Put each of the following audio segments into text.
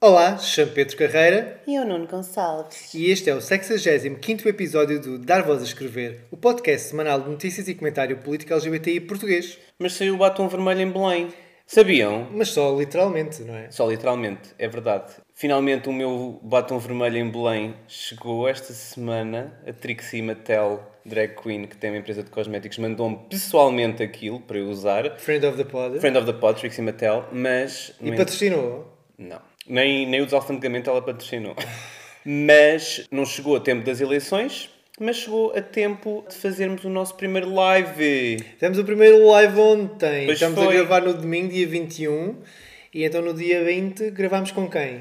Olá, chamo Pedro Carreira E o Nuno Gonçalves. e este é o 65º episódio do Dar Voz a Escrever, o podcast semanal de notícias e comentário político LGBTI português. Mas saiu o batom vermelho em Belém. Sabiam? Mas só literalmente, não é? Só literalmente, é verdade. Finalmente o meu batom vermelho em Belém chegou esta semana. A Trixie Mattel, drag queen, que tem uma empresa de cosméticos, mandou-me pessoalmente aquilo para eu usar. Friend of the Pod. Friend of the pod, Trixie Mattel, mas... E patrocinou. Não. Nem, nem o desalfandegamento ela patrocinou. mas não chegou a tempo das eleições, mas chegou a tempo de fazermos o nosso primeiro live. Fizemos o primeiro live ontem. Pois Estamos a foi. gravar no domingo, dia 21. E então no dia 20 gravámos com quem?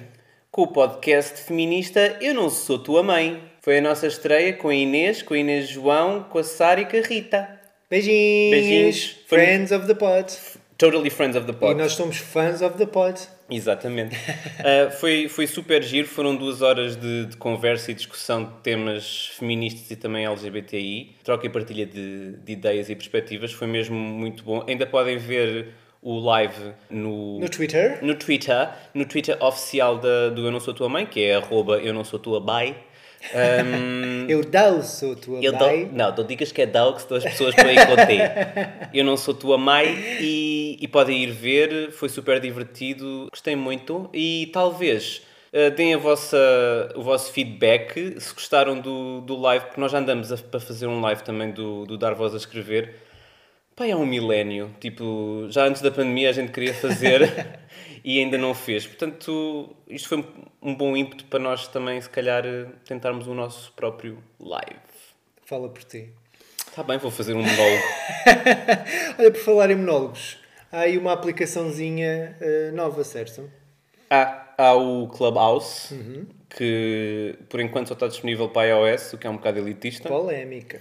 com o podcast feminista Eu Não Sou Tua Mãe. Foi a nossa estreia com a Inês, com a Inês João, com a Sara e com a Rita. Beijinhos! Beijinhos. Foi- Friends of the Pod. Totally Friends of the E Pod. nós somos fãs of the Pod. Exatamente. Uh, foi, foi super giro, foram duas horas de, de conversa e discussão de temas feministas e também LGBTI, troca e partilha de, de ideias e perspectivas, foi mesmo muito bom. Ainda podem ver o live no, No Twitter. no Twitter, no Twitter oficial da, do Eu Não Sou Tua Mãe, que é arroba Eu Não Sou Tua Bai. Um, Eu dou sou tua eu bai. dou, não, não digas que é Dal, que senão as pessoas põem com. Eu não sou tua mãe e, e podem ir ver, foi super divertido, gostei muito e talvez uh, deem a vossa, o vosso feedback se gostaram do, do live, porque nós já andamos a, para fazer um live também do, do Dar Voz a Escrever. Pai, é um milénio, tipo, já antes da pandemia a gente queria fazer e ainda não fez. Portanto, isto foi um bom ímpeto para nós também, se calhar, eh, tentarmos o nosso próprio live. Fala por ti. Tá bem, vou fazer um monólogo. Olha, por falar em monólogos, há aí uma aplicaçãozinha eh, nova, certo? há, há o Clubhouse, que por enquanto só está disponível para iOS, o que é um bocado elitista. Polémica.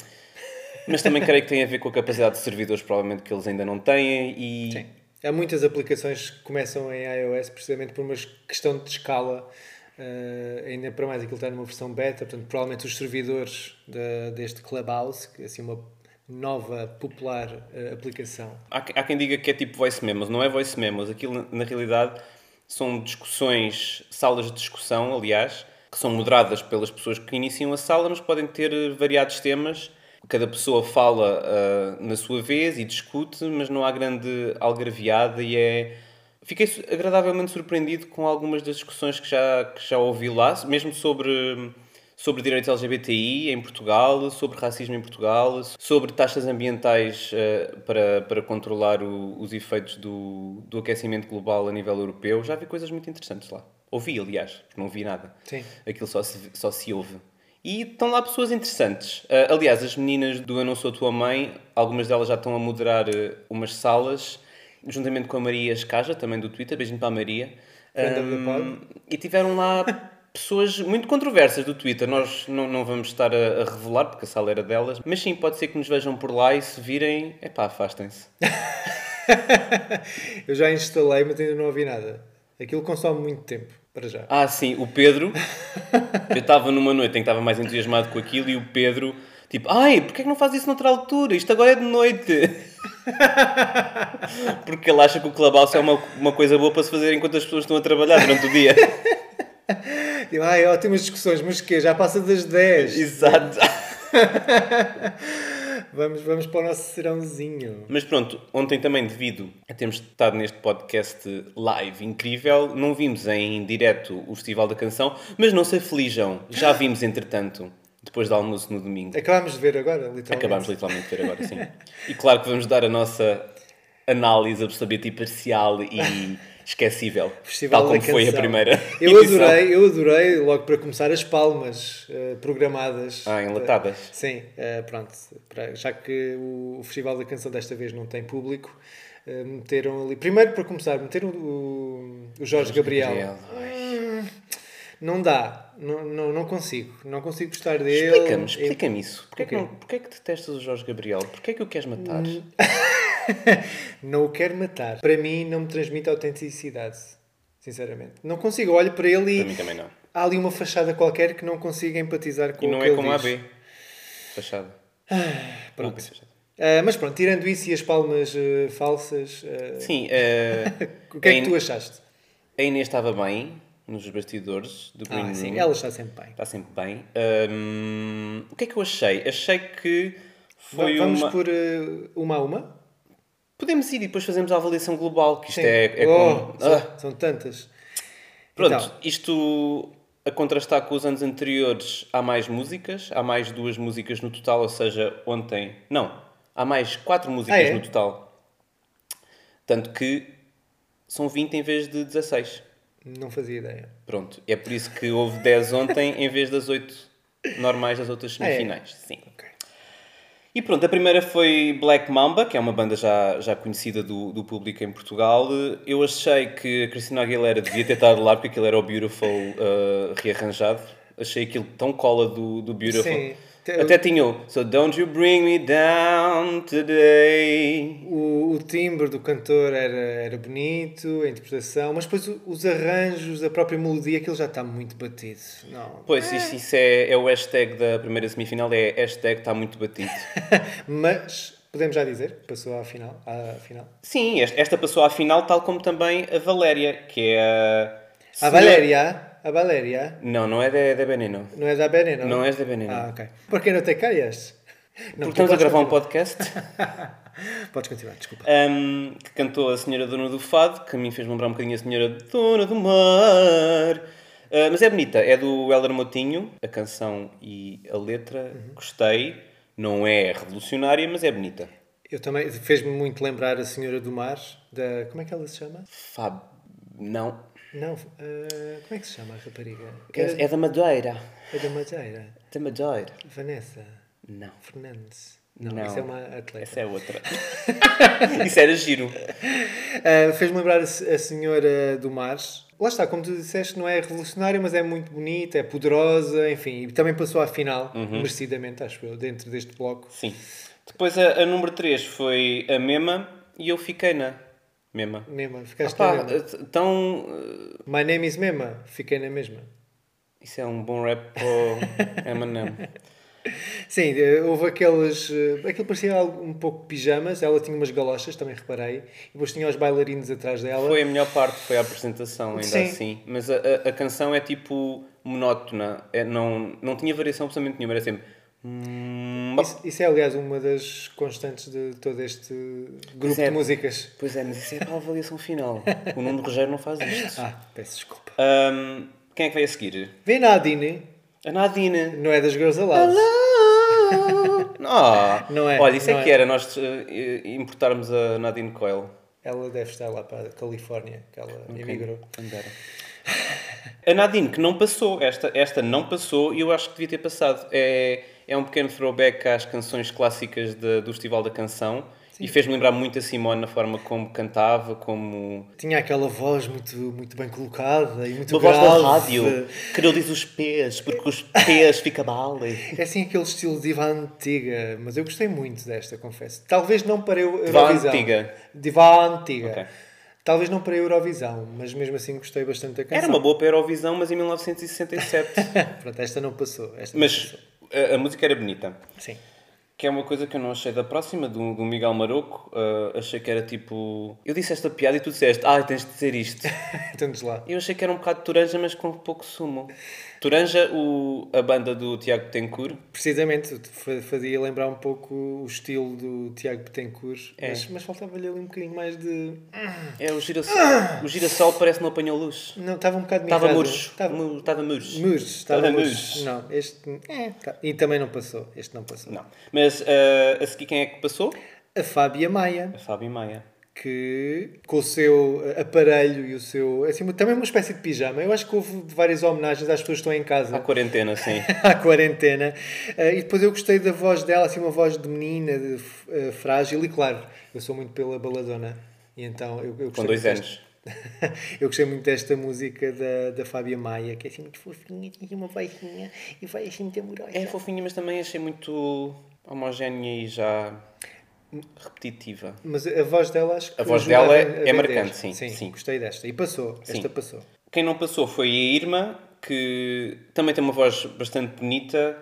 Mas também creio que tem a ver com a capacidade de servidores, provavelmente que eles ainda não têm. E Sim. Há muitas aplicações que começam em iOS precisamente por uma questão de escala. eh, ainda para mais aquilo está numa versão beta, portanto, provavelmente os servidores da- deste Clubhouse, que é assim uma nova, popular eh, aplicação. Há, há quem diga que é tipo voice memos, não é voice memos. Aquilo, na- realidade, são discussões, salas de discussão, aliás, que são moderadas pelas pessoas que iniciam a sala, mas podem ter eh, variados temas. Cada pessoa fala ah, na sua vez e discute, mas não há grande algarviada e é... Fiquei agradavelmente surpreendido com algumas das discussões que já, que já ouvi lá, mesmo sobre sobre direitos LGBTI em Portugal, sobre racismo em Portugal, sobre taxas ambientais eh, para, para controlar o- os efeitos do, do aquecimento global a nível europeu. Já vi coisas muito interessantes lá. Ouvi, aliás, porque não vi nada. Sim. Aquilo só se, só se ouve. E estão lá pessoas interessantes. Eh, aliás, as meninas do Eu Não Sou Tua Mãe, algumas delas já estão a moderar eh, umas salas, juntamente com a Maria Escaja, também do Twitter. Beijinho para a Maria. Pod. e tiveram lá pessoas muito controversas do Twitter. Nós não, não vamos estar a, a revelar, porque a sala era delas. Mas sim, pode ser que nos vejam por lá e se virem, epá, afastem-se. Eu já instalei, mas ainda não ouvi nada. Aquilo consome muito tempo, para já. Ah, sim, o Pedro. eu estava numa noite em que estava mais entusiasmado com aquilo e o Pedro, tipo, ai, porquê é que não faz isso noutra altura? Isto agora é de noite. Porque ele acha que o Clubhouse é uma, uma coisa boa para se fazer enquanto as pessoas estão a trabalhar durante o dia. Tipo, ai, ótimas discussões, mas que Já passa das 10. Exato. Vamos, vamos para o nosso serãozinho. Mas pronto, ontem também, devido a termos estado neste podcast live incrível, não vimos em direto o Festival da Canção, mas não se aflijam, já vimos entretanto, depois do almoço no domingo. Acabámos de ver agora, literalmente. Acabámos literalmente de ver agora, sim. E claro que vamos dar a nossa análise absolutamente imparcial e esquecível, Festival tal como foi a primeira Eu adorei, eu adorei, logo para começar, as palmas eh, programadas. Ah, enlatadas. Sim, eh, pronto. para- já que o, o Festival da Canção desta vez não tem público, meteram ali. Primeiro, para começar, meteram o, o Jorge, Gabriel. Gabriel, ai. Não dá, não, não, não consigo, não consigo gostar dele. Explica-me, explica-me isso. Porquê, O que não, porquê que detestas o Jorge Gabriel? Porquê que o queres matar? Não o quero matar. Para mim, não me transmite autenticidade, sinceramente. Não consigo, olho para ele e Para mim também não. há ali uma fachada qualquer que não consigo empatizar com E o não que é ele como a. AB. Fachada. Pronto. AB fachada. Ah, mas pronto, tirando isso e as palmas eh, falsas, eh, Sim, eh, o que é que tu achaste? A Inês estava bem nos bastidores do Green Ah, sim, ela está sempre bem. Está sempre bem. Hum, o que é que eu achei? Achei que foi Vamos uma... por uma a uma? Podemos ir e depois fazemos a avaliação global, que isto Sim. é, é Oh, como... são, Ah, são tantas. Pronto, Então, isto a contrastar com os anos anteriores, há mais músicas, há mais duas músicas no total, ou seja, ontem. Não, há mais quatro músicas Ah, é? no total. Tanto que são 20 em vez de 16. não fazia ideia. Pronto, é por isso que houve 10 ontem em vez das 8 normais das outras Ah, é? semifinais. Sim. Ok. E pronto, a primeira foi Black Mamba, que é uma banda já, já conhecida do, do público em Portugal. Eu achei que a Cristina Aguilera devia ter estado lá, porque aquilo era o Beautiful uh, rearranjado. Achei aquilo tão cola do, do Beautiful. Sim. Até tinha o So Don't You Bring Me Down Today. O, o timbre do cantor era, era bonito, a interpretação, mas depois os arranjos, a própria melodia, aquilo já está muito batido. Não. Pois, isso, isso é, é o hashtag da primeira semifinal, é hashtag está muito batido. mas podemos já dizer que passou à final. À final. Sim, esta, esta passou à final, tal como também a Valéria, que é a... A Valéria, a Valéria, Não, não é da, da Veneno. não é da Veneno? Não és da Veneno. Ah, ok. Por que não te calhas? Não, Porque estamos a gravar um continuar. podcast Podes continuar, desculpa. um, que cantou a Senhora Dona do Fado, que a mim fez lembrar um bocadinho a Senhora Dona do Mar. Uh, mas é bonita, é do Helder Motinho, a canção e a letra. Uhum. Gostei. Não é revolucionária, mas é bonita. Eu também, fez-me muito lembrar a Senhora do Mar, da, como é que ela se chama? Fab. Não. Não, eh, como é que se chama a rapariga? É, é da Madeira. É da Madeira. Da Madeira. Vanessa Não. Fernandes. Não, Não. isso é uma atleta. Essa é outra. Isso era giro. Uh, Fez-me lembrar a, a Senhora do Mar. Lá está, como tu disseste, não é revolucionária, mas é muito bonita, é poderosa, enfim, e também passou à final, Uhum. merecidamente, acho eu, dentro deste bloco. Sim. Depois a, a número 3 foi a Mema e eu fiquei na Mema. Mema, ficaste na mesma. então. uh, My name is Mema, fiquei na mesma. Isso é um bom rap para o Eminem. Sim, eh, houve aqueles. eh, Aquilo parecia algo, um pouco pijamas, ela tinha umas galochas, também reparei, e depois tinha os bailarinos atrás dela. Foi a melhor parte, foi a apresentação, ainda Sim. assim. Mas a, a, a canção é tipo monótona, é, não, não tinha variação absolutamente nenhuma, era sempre. Hum, Isso, isso é, aliás, uma das constantes de todo este grupo é. de músicas. Pois é, mas isso é para a avaliação final. O Nuno Rogério não faz isto. Ah, peço desculpa. Ahm, quem é que vai a seguir? Vem Nadine, A Nadine. não é das Girls Aloud. Ah, Não é, Olha, isso não é é. que era nós eh, importarmos a Nadine Coyle. Ela deve estar lá para a Califórnia, que ela emigrou. Quem dera. A Nadine, que não passou, esta, esta não passou e eu acho que devia ter passado. É, é um pequeno throwback às canções clássicas de- do Festival da Canção e fez-me lembrar muito a Simone na forma como cantava, como. Tinha aquela voz muito, muito bem colocada e muito Uma voz grave. da rádio que não diz os pés, porque os pés fica mal. É assim aquele estilo diva antiga, mas eu gostei muito desta, confesso. Talvez não para a Eu- Diva antiga. Diva antiga. Ok. Talvez não para a Eurovisão, mas mesmo assim gostei bastante da canção. Era uma boa para a Eurovisão, mas em 1967. Pronto, esta não passou. Esta não mas passou. A, a música era bonita. Sim. Que é uma coisa que eu não achei da próxima, do, do Miguel Maroco. Uh, achei que era tipo. Eu disse esta piada e tu disseste, ah, tens de dizer isto. Então diz lá. Eu achei que era um bocado de Toranja, mas com pouco sumo. Toranja, o, a banda do Tiago Tencourt. Precisamente, fa- fazia lembrar um pouco o estilo do Tiago Betancourt, É. mas, mas faltava-lhe ali um bocadinho mais de... É, o girassol, o girassol parece que não apanhou luz. Não, estava um bocado Estava murcho. Estava Mu- Estava murcho. murcho. Estava murcho. Não, este... É, tá. E também não passou. Este não passou. Não. Mas uh, a seguir quem é que passou? A Fábia Maia. A Fábio Maia. Que com o seu eh, aparelho e o seu. Assim, também uma espécie de pijama. Eu acho que houve várias homenagens às pessoas que estão em À casa quarentena, sim. à quarentena. Eh, e depois eu gostei da voz dela, assim, uma voz de menina, de, eh, frágil. E claro, eu sou muito pela baladona. E então eu, eu Com dois anos. Eu gostei muito desta música da, da Fábia Maia, que é assim muito fofinha, tem uma vozinha e vai assim muito amorosa. É fofinha, mas também achei muito homogénea e já repetitiva. Mas a voz dela acho que A voz dela a é- ven- a é marcante, sim, sim. sim. Gostei desta. E passou. Sim. Esta passou. Quem não passou foi a Irma, que também tem uma voz bastante bonita,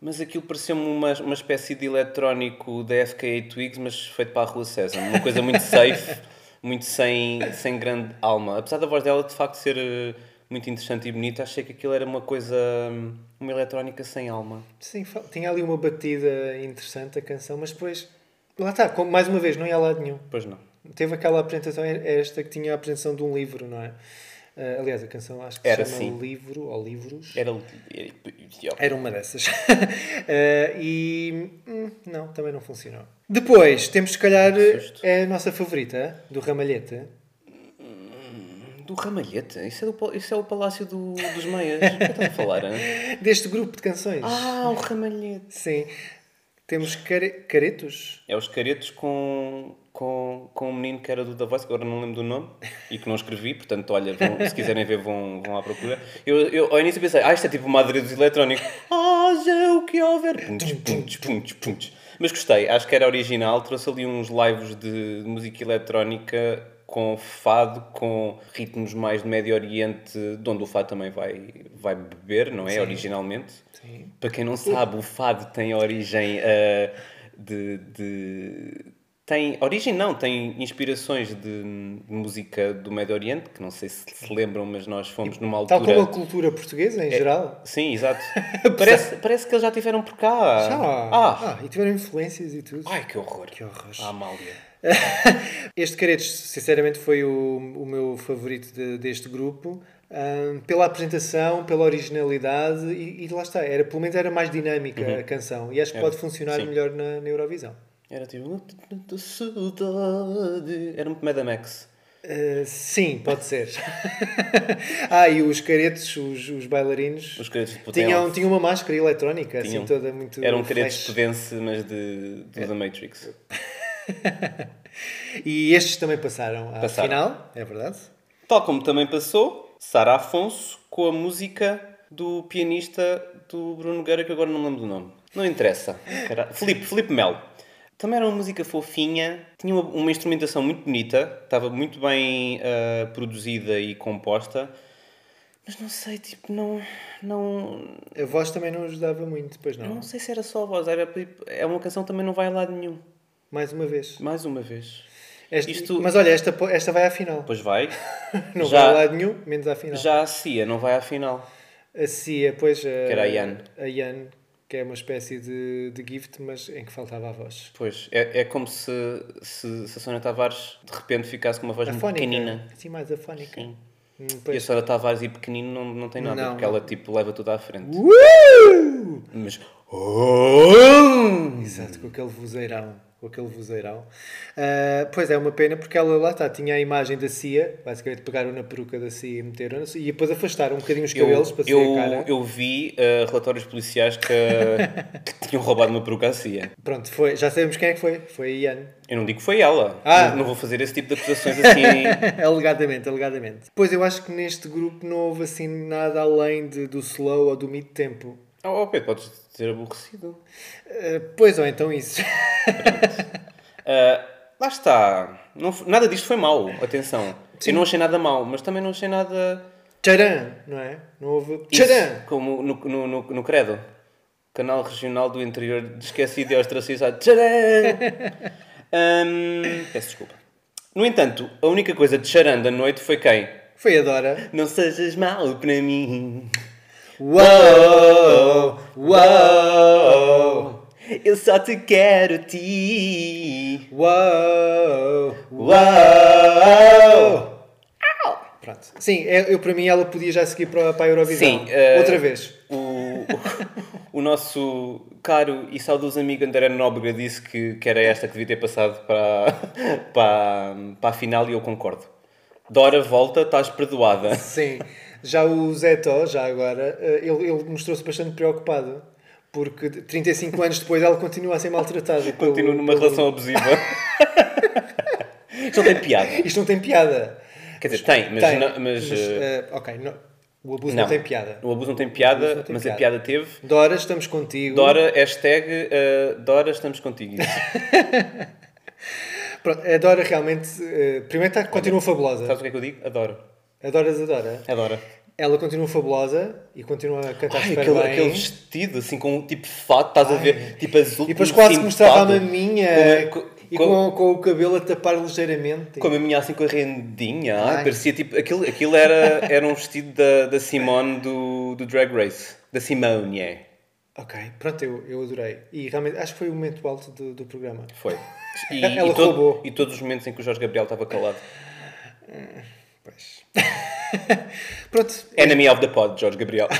mas aquilo pareceu-me uma, uma espécie de eletrónico da FKA Twigs, mas feito para a Rua César. Uma coisa muito safe, muito sem, sem grande alma. Apesar da voz dela de facto ser eh, muito interessante e bonita, achei que aquilo era uma coisa, hum, uma eletrónica sem alma. Sim, tinha ali uma batida interessante a canção, mas depois. Lá está, como, mais uma vez, não ia a lado nenhum. Pois não. Teve aquela apresentação, é esta que tinha a apresentação de um livro, não é? Ah, aliás, a canção acho que Era, se chama sim. Livro ou Livros. Era. Era uma dessas. Ah, e. hum, não, também não funcionou. Depois, temos se calhar. É a nossa favorita, do Ramalhete. Do Ramalhete? Isso é, do, isso é o Palácio do- dos Meias. O que é que estás a falar? hein? Deste grupo de canções. Ah, o Ramalhete. Sim. Temos care... caretos. É os caretos com, com, com um menino que era do The Voice, que agora não lembro do nome, e que não escrevi, portanto, olha, vão- se quiserem ver, vão, vão à procura. Eu, eu ao início pensei, ah, isto é tipo uma adereço eletrónico. Haja o que houver. Puntos, puntos, puntos, puntos. Mas gostei, acho que era original, trouxe ali uns lives de música eletrónica com fado, com ritmos mais de Médio Oriente, de onde o fado também vai, vai beber, não é? Originalmente. Para quem não sabe, o fado tem origem ah, de, de- Tem origem, não, tem inspirações de, de música do Médio Oriente, que não sei se se lembram, mas nós fomos numa altura. Tal como a cultura portuguesa, em geral. Sim, exato. parece, parece que eles já estiveram por cá. Já. Ah. Ah, e tiveram influências e tudo. Ai, que horror. Que horror. Ah, Amália. Este Caretos, sinceramente, foi o, o meu favorito de- deste grupo. Ahm, pela apresentação, pela originalidade e, e lá está, era, pelo menos era mais dinâmica a canção e acho que Era. pode funcionar Sim. melhor na, na Eurovisão. Era tipo. Era muito Mad Max. Uh, sim, pode ser. ah, e os caretos, os, os bailarinos, Os caretos de tinham, tinham uma máscara eletrónica, Tinham. assim, toda muito. Era um caretos estudense, mas de, de The Matrix. E estes também passaram à Passaram. final, é verdade? Tal como também passou Sara Afonso com a música do pianista do Bruno Nogueira, que agora não lembro do nome. Não interessa. Cara... Filipe, Filipe Melo. Também era uma música fofinha, tinha uma, uma instrumentação muito bonita, estava muito bem ah, produzida e composta, mas não sei, tipo, não, não, A voz também não ajudava muito, pois eu não. não sei se era só a voz, era, tipo, é uma canção que também não vai a lado nenhum. Mais uma vez. Mais uma vez. Este- Isto- Mas olha, esta, esta vai à final. Pois vai. Não já- vai a lado nenhum, menos à final. Já a Cia não vai à final. A Cia, pois. A, era a Yan. A Yan, que é uma espécie de, de gift, mas em que faltava a voz. Pois, é, é como se, se, se a Sónia Tavares de repente ficasse com uma voz muito Afónica. pequenina. Assim, mais afónica. Sim. Hum, E a pois. Sónia Tavares e pequenino não, não tem nada, Não, porque não. ela tipo leva tudo à frente. Uh! Mas. Exato, com aquele vozeirão. Com aquele vozeirão. Ah, pois é, uma pena porque ela lá está, tinha a imagem da Cia, basicamente pegaram na peruca da Cia e meteram e depois afastaram um bocadinho os Eu, cabelos para ser eu, a cara. eu vi uh, relatórios policiais que, que tinham roubado uma peruca à CIA. Pronto, foi, já sabemos quem é que foi. Foi a Ian. Eu não digo que foi ela. Ah. Não, não vou fazer esse tipo de acusações assim. alegadamente, alegadamente. Pois eu acho que neste grupo não houve assim nada além de, do slow ou do mid-tempo. Oh, oh, Pedro, podes ter aborrecido. Ah, pois ou então isso. Uh, lá está. Não, nada disto foi mau, atenção. Eu não achei nada mau, mas também não achei nada. Tcharam, não é? Não houve. Tcharam! como no, no, no, no Credo. Canal Regional do Interior de Esquecido e Ostracizado. Tcharam! Hum, peço desculpa. No entanto, a única coisa de charan da noite foi quem? Foi a Dora. Não sejas mau para mim. Uou! Uou! Eu só te quero ti. Uou! Uau! Pronto. Sim, é- eu para mim ela podia já seguir para, para a Eurovisão. Sim, eh, Outra vez. O, o, o nosso caro e saudoso amigo André Nóbrega disse que, que era esta que devia ter passado para, para, para a final e eu concordo. Dora, volta, estás perdoada. Sim. Já o Zé Tó, já agora, eh, ele, ele mostrou-se bastante preocupado. Porque 35 anos depois ela continua a ser maltratada. Continuo numa pelo- relação abusiva. Isto não tem piada. Isto não tem piada. Quer dizer, tem, mas. Tem, não- mas, eh, eh, ok, não- o abuso não. tem piada. O abuso não tem piada, não tem mas piada. a piada teve. Dora, estamos contigo. Dora, hashtag eh, Dora, estamos contigo. Pronto, a Dora realmente. eh, primeiro está, continua fabulosa. Sabes o que é que eu digo? Adoro. Adoras a Dora. Adoro. Ela continua fabulosa e continua a cantar Ai, super aquele, bem. aquele vestido, assim, com um tipo fato, estás a ver? Tipo azul. E depois quase que mostrava a maminha Com, a- e com- com, com o cabelo a tapar ligeiramente. com a maminha assim com a rendinha. Ai. parecia tipo. Aquilo, aquilo era, era um vestido da, da Simone do, do Drag Race. Da Simone, é. Ok, pronto, eu, eu adorei. E realmente acho que foi o momento alto do, do programa. Foi. E, Ela e, todo- roubou. e todos os momentos em que o Jorge Gabriel estava calado. Pois. pronto, Enemy of the pod, Jorge Gabriel.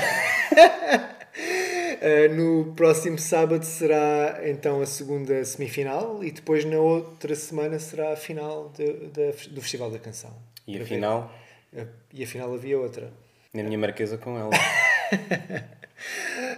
eh, no próximo sábado será então a segunda semifinal e depois na outra semana será a final de- da- do Festival da Canção. E afinal, ver. Eh, E afinal havia outra. na minha marquesa com ela.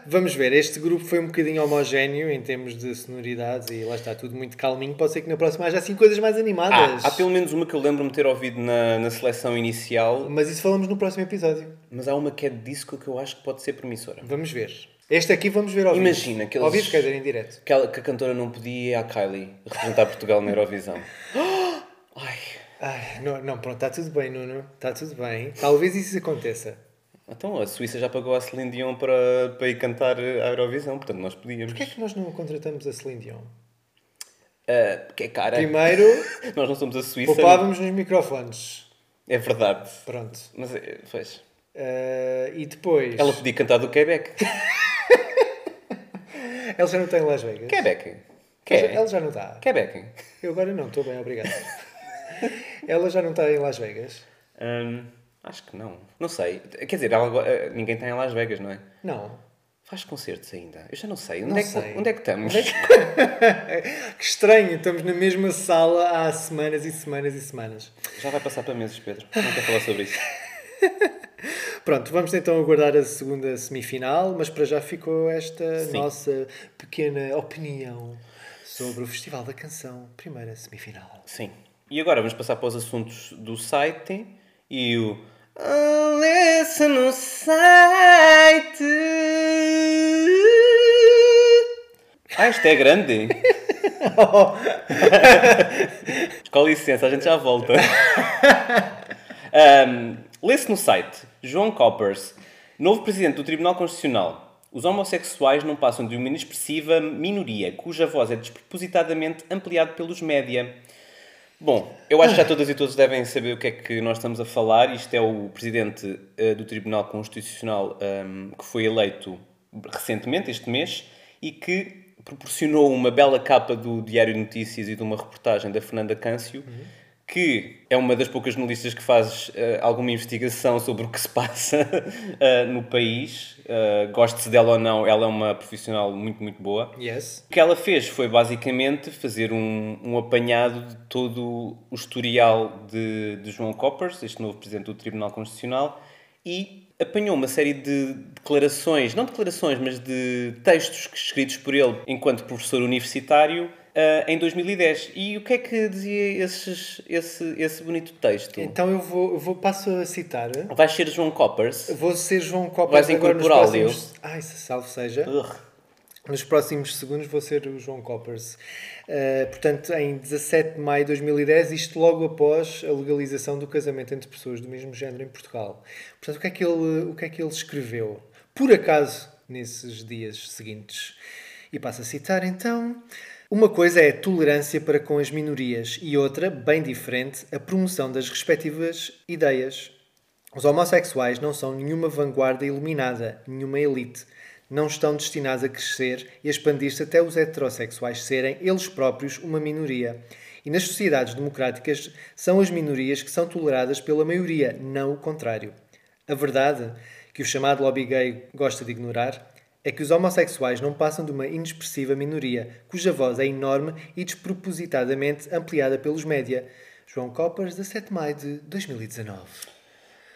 Vamos ver, este grupo foi um bocadinho homogéneo em termos de sonoridades e lá está tudo muito calminho. Pode ser que na próxima haja assim coisas mais Ah, animadas. há pelo menos uma que eu lembro-me ter ouvido na, na seleção inicial, Mas isso falamos no próximo episódio. mas há uma que é de disco que eu acho que pode ser promissora. Vamos ver. Este aqui vamos ver ao vivo. Imagina que eles- Ao vivo, quer dizer, em direto. Aquela que a cantora não podia ir à Kylie representar Portugal na Eurovisão. Ai, Ai, não, não, pronto, está tudo bem, Nuno. Está tudo bem. Talvez isso aconteça. Então a Suíça já pagou a Celine Dion para, para ir cantar a Eurovisão, portanto nós podíamos. Porquê é que nós não contratamos a Celine Dion? Ah, porque é cara. Primeiro, Nós não somos a Suíça. poupávamos nos microfones. É verdade. Pronto. Mas é, fez. Eh, e depois... Ela podia cantar do Quebec. Ela já não está em Las Vegas. Quebec. Ela Que? já- Ela já não está. Quebec. Eu agora não, estou bem, obrigado. Ela já não está em Las Vegas? Hum, acho que não. Não sei. Quer dizer, ela agora- ninguém está em Las Vegas, não é? Não. Faz concertos ainda. Eu já não sei. Onde, Não é, que, sei. onde é que estamos? Que estranho, estamos na mesma sala há semanas e semanas e semanas. Já vai passar para meses, Pedro. Não quero falar sobre isso. Pronto, vamos então aguardar a segunda semifinal, mas para já ficou esta Sim. nossa pequena opinião sobre o Festival da Canção, primeira semifinal. Sim. E agora vamos passar para os assuntos do site e o. Listen no site. Ah, isto é grande. Com licença, a gente já volta. Um, Lê-se no site João Coppers, novo presidente do Tribunal Constitucional. Os homossexuais não passam de uma inexpressiva minoria, cuja voz é despropositadamente ampliada pelos média. Bom, eu acho que já todas e todos devem saber o que é que nós estamos a falar. Isto é o presidente eh, do Tribunal Constitucional ehm, que foi eleito recentemente, este mês, e que proporcionou uma bela capa do Diário de Notícias e de uma reportagem da Fernanda Câncio, que é uma das poucas jornalistas que faz eh, alguma investigação sobre o que se passa eh, no país. Uh, Goste-se dela ou não, ela é uma profissional muito, muito boa. Yes. O que ela fez foi basicamente fazer um, um apanhado de todo o historial de, de João Coppers, este novo presidente do Tribunal Constitucional, e apanhou uma série de declarações, não declarações, mas de textos escritos por ele enquanto professor universitário ah, em 2010. E o que é que dizia esses, esse, esse bonito texto? Então eu vou, eu vou passo a citar. Vais ser João Coppers? Vou ser João Copas Vais incorporar próximos... Ai, se salvo seja. Ugh. Nos próximos segundos vou ser o João Coppers. Uh, portanto, em 17 de maio de 2010, isto logo após a legalização do casamento entre pessoas do mesmo género em Portugal. Portanto, o que é que ele, o que é que ele escreveu? Por acaso, nesses dias seguintes. E passo a citar então. Uma coisa é a tolerância para com as minorias e outra, bem diferente, a promoção das respectivas ideias. Os homossexuais não são nenhuma vanguarda iluminada, nenhuma elite. Não estão destinados a crescer e a expandir-se até os heterossexuais serem, eles próprios, uma minoria. E nas sociedades democráticas são as minorias que são toleradas pela maioria, não o contrário. A verdade, que o chamado lobby gay gosta de ignorar, é que os homossexuais não passam de uma inexpressiva minoria, cuja voz é enorme e despropositadamente ampliada pelos média. João Coppers, 17 de maio de 2019.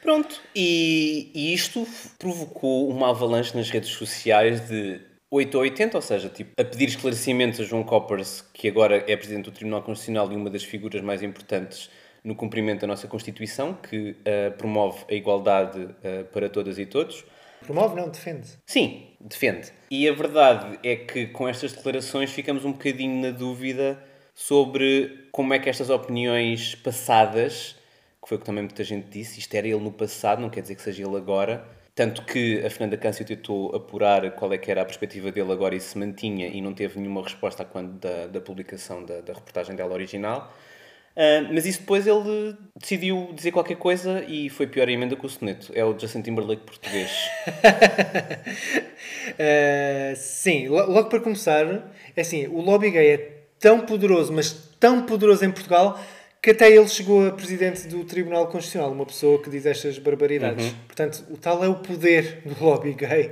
Pronto, e, e isto provocou uma avalanche nas redes sociais de 8 a 80, ou seja, tipo, a pedir esclarecimentos a João Coppers, que agora é presidente do Tribunal Constitucional e uma das figuras mais importantes no cumprimento da nossa Constituição, que uh, promove a igualdade uh, para todas e todos. Promove, não, defende. Sim, defende. E a verdade é que com estas declarações ficamos um bocadinho na dúvida sobre como é que estas opiniões passadas, que foi o que também muita gente disse, isto era ele no passado, não quer dizer que seja ele agora, tanto que a Fernanda Câncio tentou apurar qual é que era a perspectiva dele agora e se mantinha e não teve nenhuma resposta quando da, da publicação da, da reportagem dela original. Uh, mas isso depois ele decidiu dizer qualquer coisa e foi pior a emenda que o soneto. É o Justin Timberlake português. uh, sim, logo para começar, é assim, o lobby gay é tão poderoso, mas tão poderoso em Portugal que até ele chegou a presidente do Tribunal Constitucional, uma pessoa que diz estas barbaridades. Uhum. Portanto, o tal é o poder do lobby gay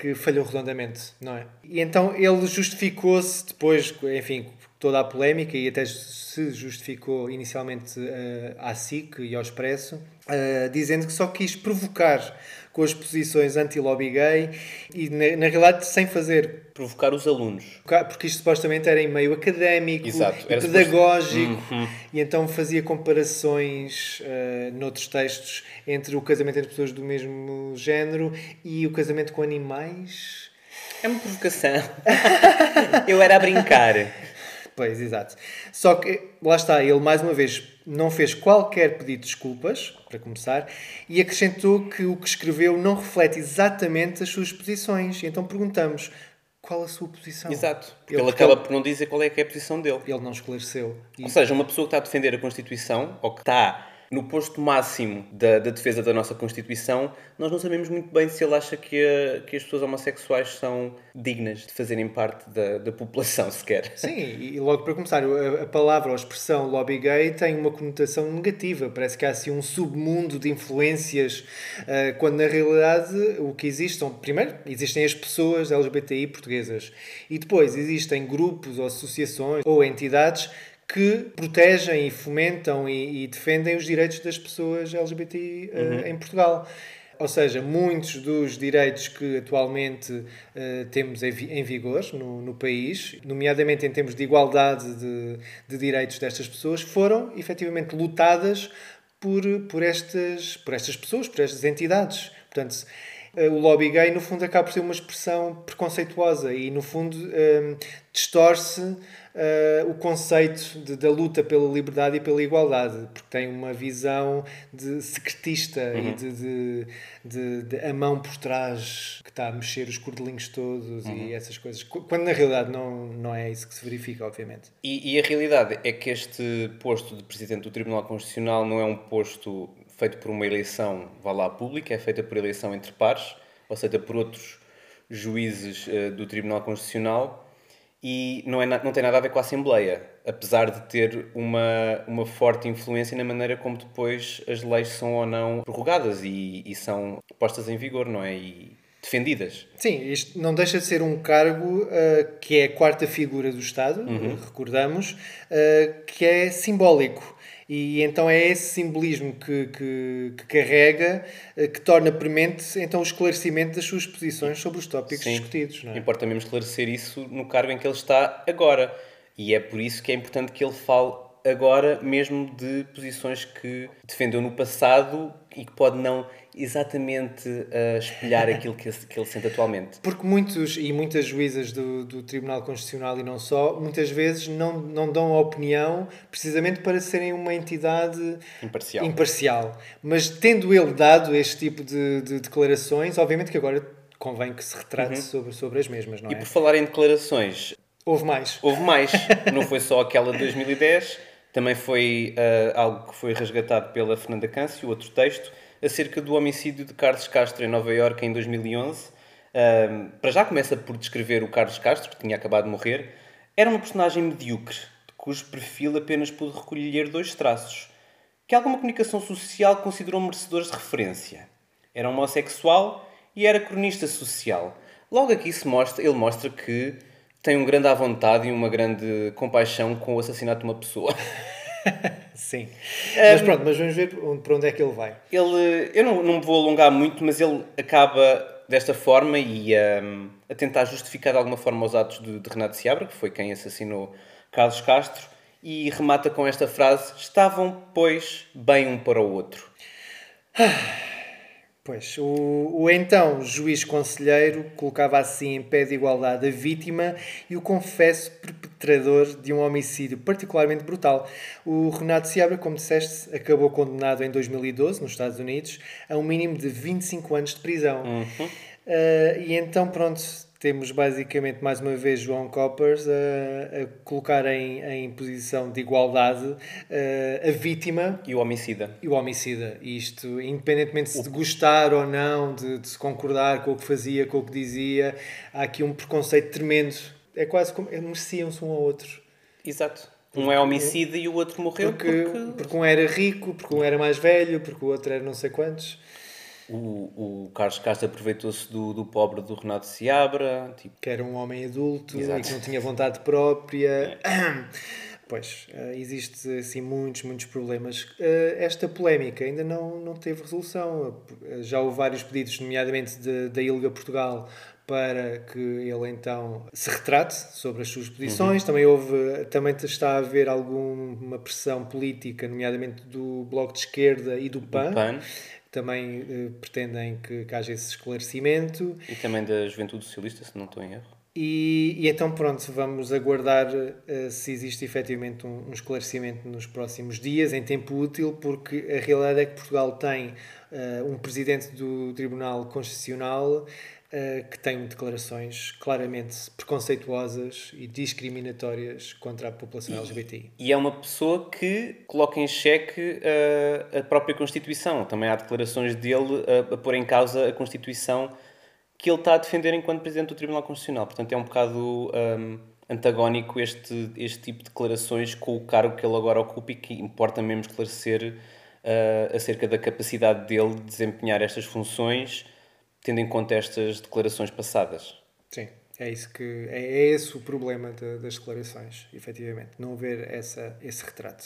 que falhou redondamente, não é? E então ele justificou-se depois, enfim, toda a polémica e até se justificou inicialmente uh, à SIC e ao Expresso, uh, dizendo que só quis provocar com as posições anti-lobby gay e, na, na, realidade, sem fazer. Provocar os alunos. Porque isto supostamente era em meio académico Exato, pedagógico, suposto... uhum. e então fazia comparações uh, noutros textos entre o casamento entre pessoas do mesmo género e o casamento com animais. É uma provocação. Eu era a brincar. Pois, exato. Só que, lá está, ele mais uma vez não fez qualquer pedido de desculpas, para começar, e acrescentou que o que escreveu não reflete exatamente as suas posições. Então perguntamos qual a sua posição. Exato, porque ele, ele acaba por não dizer qual é que é a posição dele. Ele não esclareceu. Ou seja, uma pessoa que está a defender a Constituição, ou que está no posto máximo da, da, defesa da nossa Constituição, nós não sabemos muito bem se ele acha que, a, que as pessoas homossexuais são dignas de fazerem parte da, da população sequer. Sim, e logo para começar, a, a, palavra ou a expressão lobby gay tem uma conotação negativa. Parece que há assim um submundo de influências, uh, quando na realidade o que existe são, primeiro, existem as pessoas LGBTI portuguesas e depois existem grupos ou associações ou entidades que protegem e fomentam e, e, defendem os direitos das pessoas LGBTI uh, uhum. em Portugal. Ou seja, muitos dos direitos que atualmente uh, temos em, em vigor no, no, país, nomeadamente em termos de igualdade de, de direitos destas pessoas, foram efetivamente lutadas por, por, estas, por estas pessoas, por estas entidades. Portanto, uh, o lobby gay, no fundo, acaba por ser uma expressão preconceituosa e, no fundo, distorce uh, o conceito de, da luta pela liberdade e pela igualdade, porque tem uma visão de secretista uhum. e de, de, de, de, a mão por trás que está a mexer os cordelinhos todos uhum. e essas coisas, quando na realidade não, não é isso que se verifica, obviamente. E, e a realidade é que este posto de Presidente do Tribunal Constitucional não é um posto feito por uma eleição, vá lá, pública, é feita por eleição entre pares, ou seja, por outros juízes uh, do Tribunal Constitucional e não, é, não tem nada a ver com a Assembleia, apesar de ter uma, uma forte influência na maneira como depois as leis são ou não prorrogadas e, e são postas em vigor, não é? E defendidas. Sim, isto não deixa de ser um cargo uh, que é a quarta figura do Estado, uhum. recordamos, uh, que é simbólico. E então é esse simbolismo que, que, que, carrega eh, que torna premente então, o esclarecimento das suas posições sobre os tópicos Sim. discutidos. Não é? Importa mesmo esclarecer isso no cargo em que ele está agora. E é por isso que é importante que ele fale agora mesmo de posições que defendeu no passado e que pode não exatamente uh, espelhar aquilo que, que ele sente atualmente. Porque muitos e muitas juízas do, do Tribunal Constitucional e não só, muitas vezes não, não dão a opinião precisamente para serem uma entidade imparcial. imparcial. Mas tendo ele dado este tipo de, de declarações, obviamente que agora convém que se retrate uhum. sobre, sobre as mesmas, não e é? E por falar em declarações... Houve mais. Houve mais. não foi só aquela de 2010, também foi uh, algo que foi resgatado pela Fernanda Câncio, outro texto, acerca do homicídio de Carlos Castro em Nova Iorque em 2011. Um, para já começa por descrever o Carlos Castro, que tinha acabado de morrer. Era uma personagem medíocre, de cujo perfil apenas pude recolher dois traços, que alguma comunicação social considerou merecedores de referência. Era homossexual e era cronista social. Logo aqui se mostra, ele mostra que tem um grande à vontade e uma grande compaixão com o assassinato de uma pessoa. Sim. Mas pronto, mas vamos ver para onde é que ele vai. Ele, eu não, não me vou alongar muito, mas ele acaba desta forma e um, a tentar justificar de alguma forma os atos de, de Renato Seabra, que foi quem assassinou Carlos Castro, e remata com esta frase: Estavam, pois, bem um para o outro. Pois, o, o então juiz conselheiro colocava assim em pé de igualdade a vítima e o confesso perpetrador de um homicídio particularmente brutal. O Renato Seabra, como disseste, acabou condenado em 2012, nos Estados Unidos, a um mínimo de 25 anos de prisão. Uhum. Uh, e então, pronto, temos basicamente mais uma vez João Coppers a, a colocar em, em posição de igualdade uh, a vítima E o homicida. e o homicida. Isto, independentemente de se gostar ou não, de, de se concordar com o que fazia, com o que dizia, há aqui um preconceito tremendo. É quase como. Mereciam-se um ao outro. Exato. Um é homicida e o outro morreu Porque, porque, porque um era rico, porque um era mais velho, porque o outro era não sei quantos. O, o Carlos Castro aproveitou-se do, do pobre do Renato Seabra. Tipo, que era um homem adulto Exato. e que não tinha vontade própria. Pois, eh, existe assim muitos, muitos problemas. Eh, Esta polémica ainda não, não teve resolução. Eh, Já houve vários pedidos, nomeadamente de- da ILGA Portugal, para que ele então se retrate sobre as suas posições. Também houve, também está a haver alguma pressão política, nomeadamente do Bloco de Esquerda e do PAN, PAN. Também eh, pretendem que, que haja esse esclarecimento. E também da Juventude Socialista, se não estou em erro. E, e então, pronto, vamos aguardar eh, se existe efetivamente um, um esclarecimento nos próximos dias, em tempo útil, porque a realidade é que Portugal tem eh, um presidente do Tribunal Constitucional eh, que tem declarações claramente preconceituosas e discriminatórias contra a população LGBTI. E é uma pessoa que coloca em xeque uh, a própria Constituição. Também há declarações dele a, a pôr em causa a Constituição que ele está a defender enquanto Presidente do Tribunal Constitucional. Portanto, é um bocado um, antagónico este, este tipo de declarações com o cargo que ele agora ocupa e que importa mesmo esclarecer uh, acerca da capacidade dele de desempenhar estas funções, tendo em conta estas declarações passadas. Sim, é, isso que, é, é esse o problema de- das declarações, efetivamente, não haver essa, esse retrato.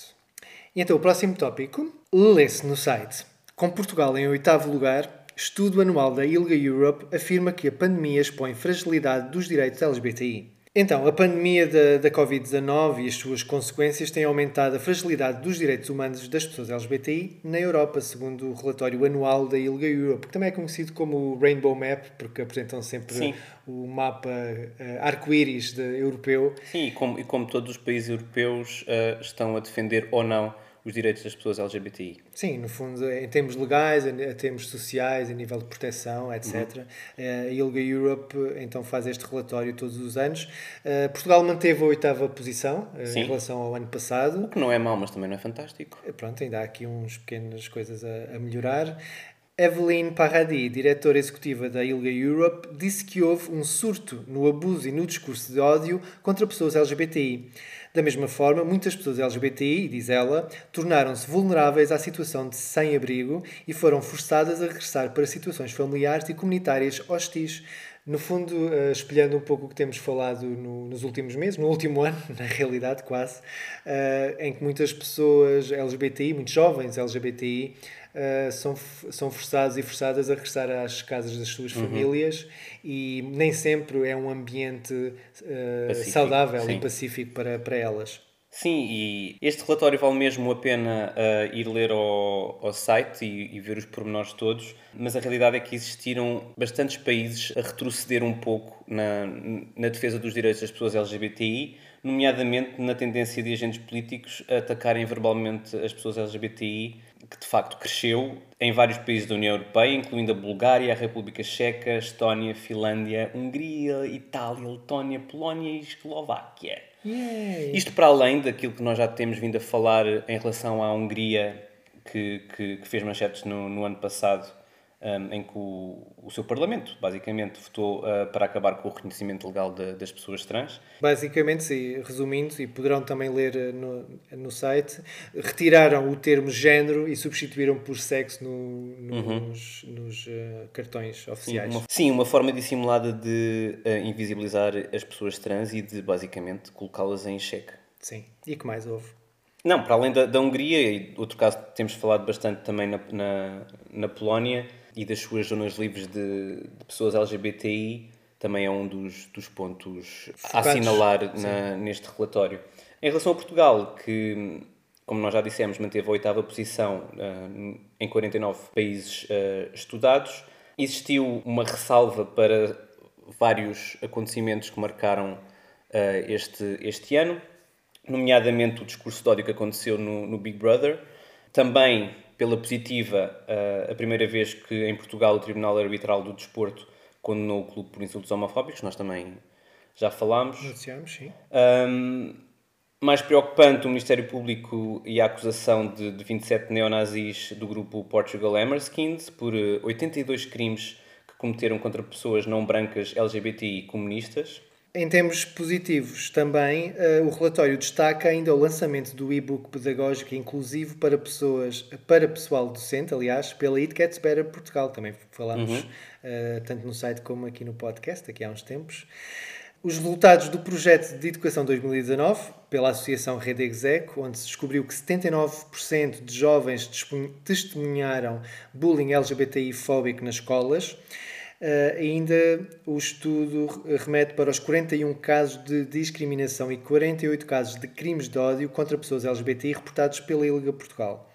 E então, o próximo tópico, lê-se no site. Com Portugal em oitavo lugar, estudo anual da ILGA Europe afirma que a pandemia expõe fragilidade dos direitos LGBTI. Então, a pandemia da, da Covid-19 e as suas consequências têm aumentado a fragilidade dos direitos humanos das pessoas LGBTI na Europa, segundo o relatório anual da ILGA Europe, que também é conhecido como o Rainbow Map, porque apresentam sempre Sim. o mapa eh, arco-íris europeu. Sim, e como, e como todos os países europeus uh, estão a defender ou não os direitos das pessoas LGBTI. Sim, no fundo, em termos legais, em termos sociais, em nível de proteção, etc. Eh, A ILGA Europe então faz este relatório todos os anos. Eh, Portugal manteve a oitava posição eh, Sim. em relação ao ano passado. O que não é mau, mas também não é fantástico. Pronto, ainda há aqui uns pequenas coisas a, a melhorar. Evelyn Paradis, diretora executiva da ILGA Europe, disse que houve um surto no abuso e no discurso de ódio contra pessoas LGBTI. Da mesma forma, muitas pessoas LGBTI, diz ela, tornaram-se vulneráveis à situação de sem-abrigo e foram forçadas a regressar para situações familiares e comunitárias hostis. No fundo, eh, espelhando um pouco o que temos falado no- nos últimos meses, no último ano, na realidade, quase, eh, em que muitas pessoas LGBTI, muitos jovens LGBTI, eh, são, são forçados e forçadas a regressar às casas das suas famílias e nem sempre é um ambiente Pacífico, saudável sim. e pacífico para, para elas. Sim, e este relatório vale mesmo a pena uh, ir ler ao, ao site e, e ver os pormenores todos, mas a realidade é que existiram bastantes países a retroceder um pouco na, na defesa dos direitos das pessoas LGBTI, nomeadamente na tendência de agentes políticos a atacarem verbalmente as pessoas LGBTI, que de facto cresceu em vários países da União Europeia, incluindo a Bulgária, a República Checa, Estónia, Finlândia, Hungria, Itália, Letónia, Polónia e Eslováquia. Isto para além daquilo que nós já temos vindo a falar em relação à Hungria, que, que, que fez manchetes no, no ano passado, um, em que o, o seu Parlamento, basicamente, votou uh, para acabar com o reconhecimento legal de- das pessoas trans. Basicamente, sim, resumindo, e poderão também ler eh, no, no site, retiraram o termo género e substituíram por sexo no- nos, nos, eh, cartões Sim, oficiais. uma, sim, uma forma dissimulada de uh, invisibilizar as pessoas trans e de, basicamente, colocá-las em xeque. Sim. E que mais houve? Não, para além da, da Hungria, e outro caso que temos falado bastante também na, na, na Polónia e das suas zonas livres de, de pessoas LGBTI, também é um dos, dos pontos a assinalar na- neste relatório. Em relação a Portugal, que, como nós já dissemos, manteve a oitava posição ah, em 49 países ah, estudados, existiu uma ressalva para vários acontecimentos que marcaram ah, este, este ano, nomeadamente o discurso de ódio que aconteceu no, no Big Brother, também pela positiva, ah, a primeira vez que em Portugal o Tribunal Arbitral do Desporto condenou o clube por insultos homofóbicos, nós também já falámos. Noticiamos, sim. Um, mais preocupante, o Ministério Público e a acusação de, de 27 neonazis do grupo Portugal Hammerskins por eh, 82 crimes que cometeram contra pessoas não brancas LGBTI comunistas. Em termos positivos, também eh, o relatório destaca ainda o lançamento do e-book pedagógico inclusivo para pessoas, para pessoal docente, aliás, pela It Gets Better Portugal. Também falámos eh, tanto no site como aqui no podcast, aqui há uns tempos. Os resultados do projeto de Educação 2019, pela Associação Rede Execo, onde se descobriu que 79% de jovens testemun- testemunharam bullying LGBTI-fóbico nas escolas. Uh, ainda o estudo remete para os 41 casos de discriminação e 48 casos de crimes de ódio contra pessoas LGBTI reportados pela Liga Portugal.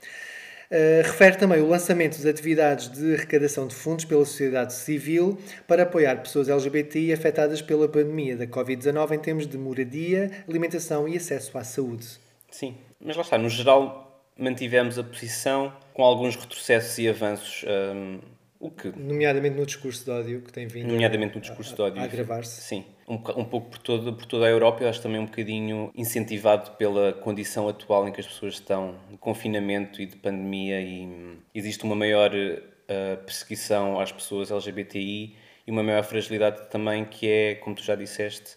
Uh, refere também o lançamento de atividades de arrecadação de fundos pela sociedade civil para apoiar pessoas LGBTI afetadas pela pandemia da Covid-19 em termos de moradia, alimentação e acesso à saúde. Sim, mas lá está, no geral mantivemos a posição com alguns retrocessos e avanços, um, o que Nomeadamente no discurso de ódio que tem vindo nomeadamente no discurso de ódio. a agravar-se. Sim, um, um pouco por, todo, por toda a Europa, eu acho também um bocadinho incentivado pela condição atual em que as pessoas estão de confinamento e de pandemia e hum, existe uma maior eh, perseguição às pessoas LGBTI e uma maior fragilidade também que é, como tu já disseste,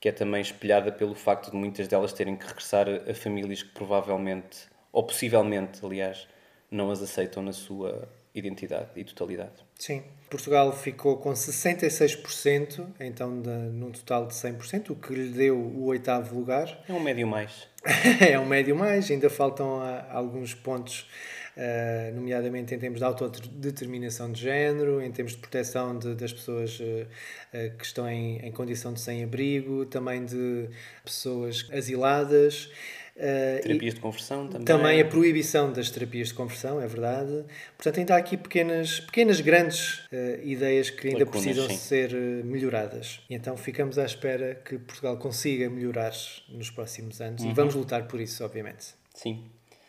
que é também espelhada pelo facto de muitas delas terem que regressar a a famílias que provavelmente, ou possivelmente, aliás, não as aceitam na sua identidade e totalidade. Sim. Portugal ficou com 66%, então de, num total de 100%, o que lhe deu o oitavo lugar. É um médio mais. é um médio mais, ainda faltam ah, alguns pontos, ah, nomeadamente em termos de autodeterminação de género, em termos de proteção de- das pessoas ah, ah, que estão em, em condição de sem-abrigo, também de pessoas asiladas. Ah, e- Terapias de conversão também. também a proibição das terapias de conversão, é verdade. Portanto, ainda há aqui pequenas, pequenas grandes eh, ideias que ainda Lacunas, precisam sim. ser eh, melhoradas. E então ficamos à espera que Portugal consiga melhorar nos próximos anos Uhum. e vamos lutar por isso, obviamente. Sim.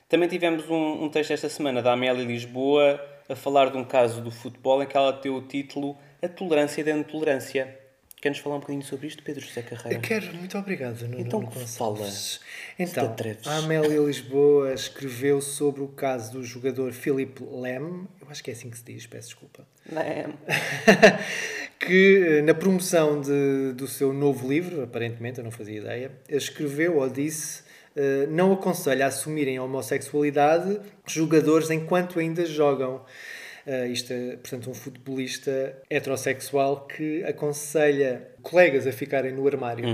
Também tivemos um, um texto esta semana da Amélia Lisboa a falar de um caso do futebol em que ela deu o título A Tolerância da Intolerância. Queres falar um bocadinho sobre isto, Pedro José Carreira? Eu quero, muito obrigado, Nuno Então, Nuno fala. Então, a Amélia Lisboa escreveu sobre o caso do jogador Philip Lem, eu acho que é assim que se diz, peço desculpa, Não. que na promoção de, do seu novo livro, aparentemente, eu não fazia ideia, escreveu ou disse eh, não aconselha a assumirem a homossexualidade jogadores enquanto ainda jogam. Eh, isto é, portanto, um futebolista heterossexual que aconselha colegas a ficarem no armário.